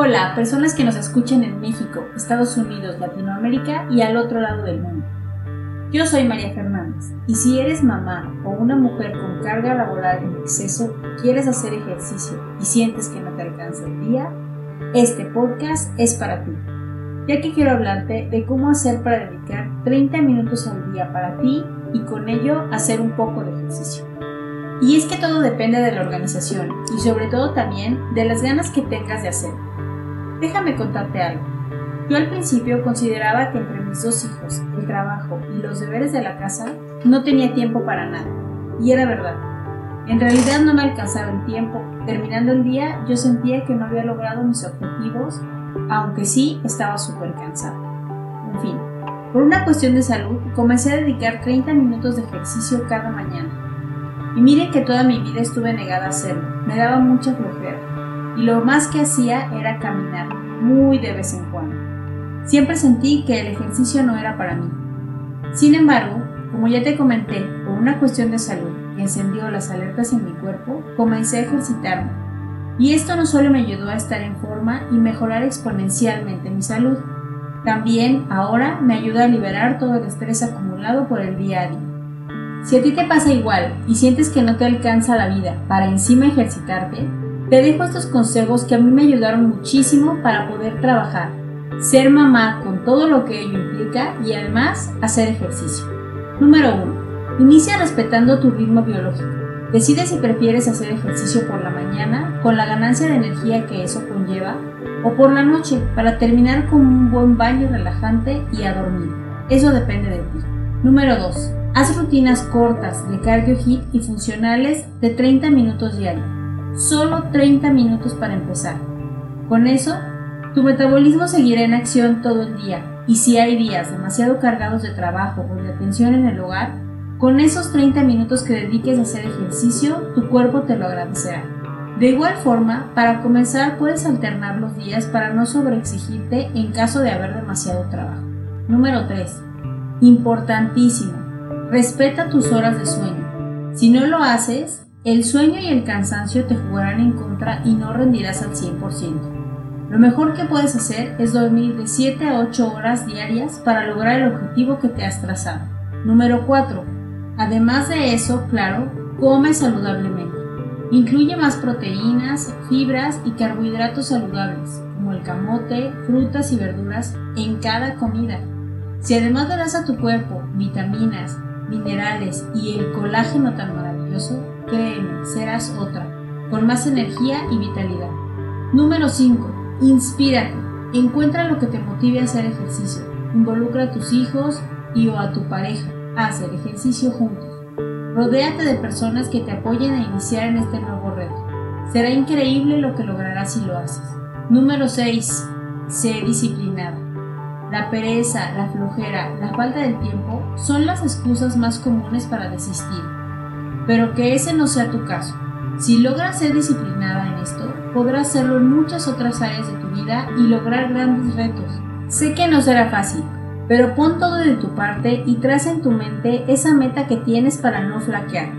Hola, personas que nos escuchan en México, Estados Unidos, Latinoamérica y al otro lado del mundo. Yo soy María Fernández y si eres mamá o una mujer con carga laboral en exceso, quieres hacer ejercicio y sientes que no te alcanza el día, este podcast es para ti, ya que quiero hablarte de cómo hacer para dedicar 30 minutos al día para ti y con ello hacer un poco de ejercicio. Y es que todo depende de la organización y sobre todo también de las ganas que tengas de hacer. Déjame contarte algo. Yo al principio consideraba que entre mis dos hijos, el trabajo y los deberes de la casa, no tenía tiempo para nada. Y era verdad. En realidad no me alcanzaba el tiempo. Terminando el día yo sentía que no había logrado mis objetivos, aunque sí estaba súper cansada. En fin, por una cuestión de salud comencé a dedicar 30 minutos de ejercicio cada mañana. Y mire que toda mi vida estuve negada a hacerlo. Me daba mucha flojera. Y lo más que hacía era caminar, muy de vez en cuando. Siempre sentí que el ejercicio no era para mí. Sin embargo, como ya te comenté, por una cuestión de salud que encendió las alertas en mi cuerpo, comencé a ejercitarme. Y esto no solo me ayudó a estar en forma y mejorar exponencialmente mi salud, también ahora me ayuda a liberar todo el estrés acumulado por el día a día. Si a ti te pasa igual y sientes que no te alcanza la vida para encima ejercitarte, te dejo estos consejos que a mí me ayudaron muchísimo para poder trabajar, ser mamá con todo lo que ello implica y además hacer ejercicio. Número 1. Inicia respetando tu ritmo biológico. Decide si prefieres hacer ejercicio por la mañana con la ganancia de energía que eso conlleva o por la noche para terminar con un buen baño relajante y a dormir. Eso depende de ti. Número 2. Haz rutinas cortas de cardio hit y funcionales de 30 minutos diarios. Solo 30 minutos para empezar. Con eso, tu metabolismo seguirá en acción todo el día y si hay días demasiado cargados de trabajo o de atención en el hogar, con esos 30 minutos que dediques a hacer ejercicio, tu cuerpo te lo agradecerá. De igual forma, para comenzar puedes alternar los días para no sobreexigirte en caso de haber demasiado trabajo. Número 3. Importantísimo. Respeta tus horas de sueño. Si no lo haces, el sueño y el cansancio te jugarán en contra y no rendirás al 100%. Lo mejor que puedes hacer es dormir de 7 a 8 horas diarias para lograr el objetivo que te has trazado. Número 4. Además de eso, claro, come saludablemente. Incluye más proteínas, fibras y carbohidratos saludables, como el camote, frutas y verduras, en cada comida. Si además le das a tu cuerpo vitaminas, minerales y el colágeno tan créeme, serás otra, con más energía y vitalidad. Número 5. Inspírate. Encuentra lo que te motive a hacer ejercicio. Involucra a tus hijos y o a tu pareja a hacer ejercicio juntos. Rodéate de personas que te apoyen a iniciar en este nuevo reto. Será increíble lo que lograrás si lo haces. Número 6. Sé disciplinada. La pereza, la flojera, la falta de tiempo son las excusas más comunes para desistir. Pero que ese no sea tu caso. Si logras ser disciplinada en esto, podrás hacerlo en muchas otras áreas de tu vida y lograr grandes retos. Sé que no será fácil, pero pon todo de tu parte y traza en tu mente esa meta que tienes para no flaquear.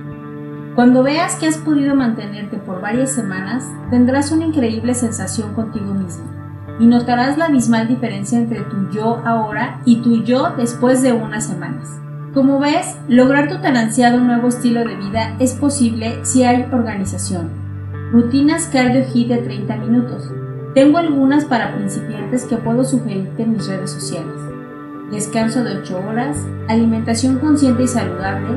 Cuando veas que has podido mantenerte por varias semanas, tendrás una increíble sensación contigo mismo y notarás la abismal diferencia entre tu yo ahora y tu yo después de unas semanas. Como ves, lograr tu tan ansiado nuevo estilo de vida es posible si hay organización. Rutinas cardio hit de 30 minutos. Tengo algunas para principiantes que puedo sugerirte en mis redes sociales descanso de 8 horas, alimentación consciente y saludable,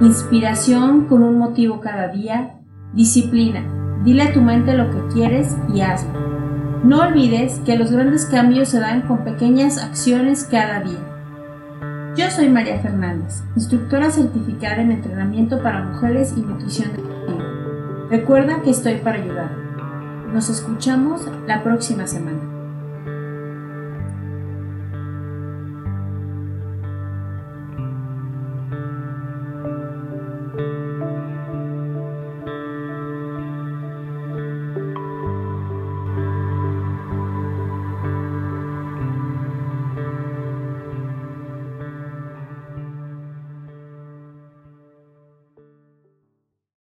inspiración con un motivo cada día, disciplina. Dile a tu mente lo que quieres y hazlo. No olvides que los grandes cambios se dan con pequeñas acciones cada día. Yo soy María Fernández, instructora certificada en entrenamiento para mujeres y nutrición deportiva. Recuerda que estoy para ayudar. Nos escuchamos la próxima semana.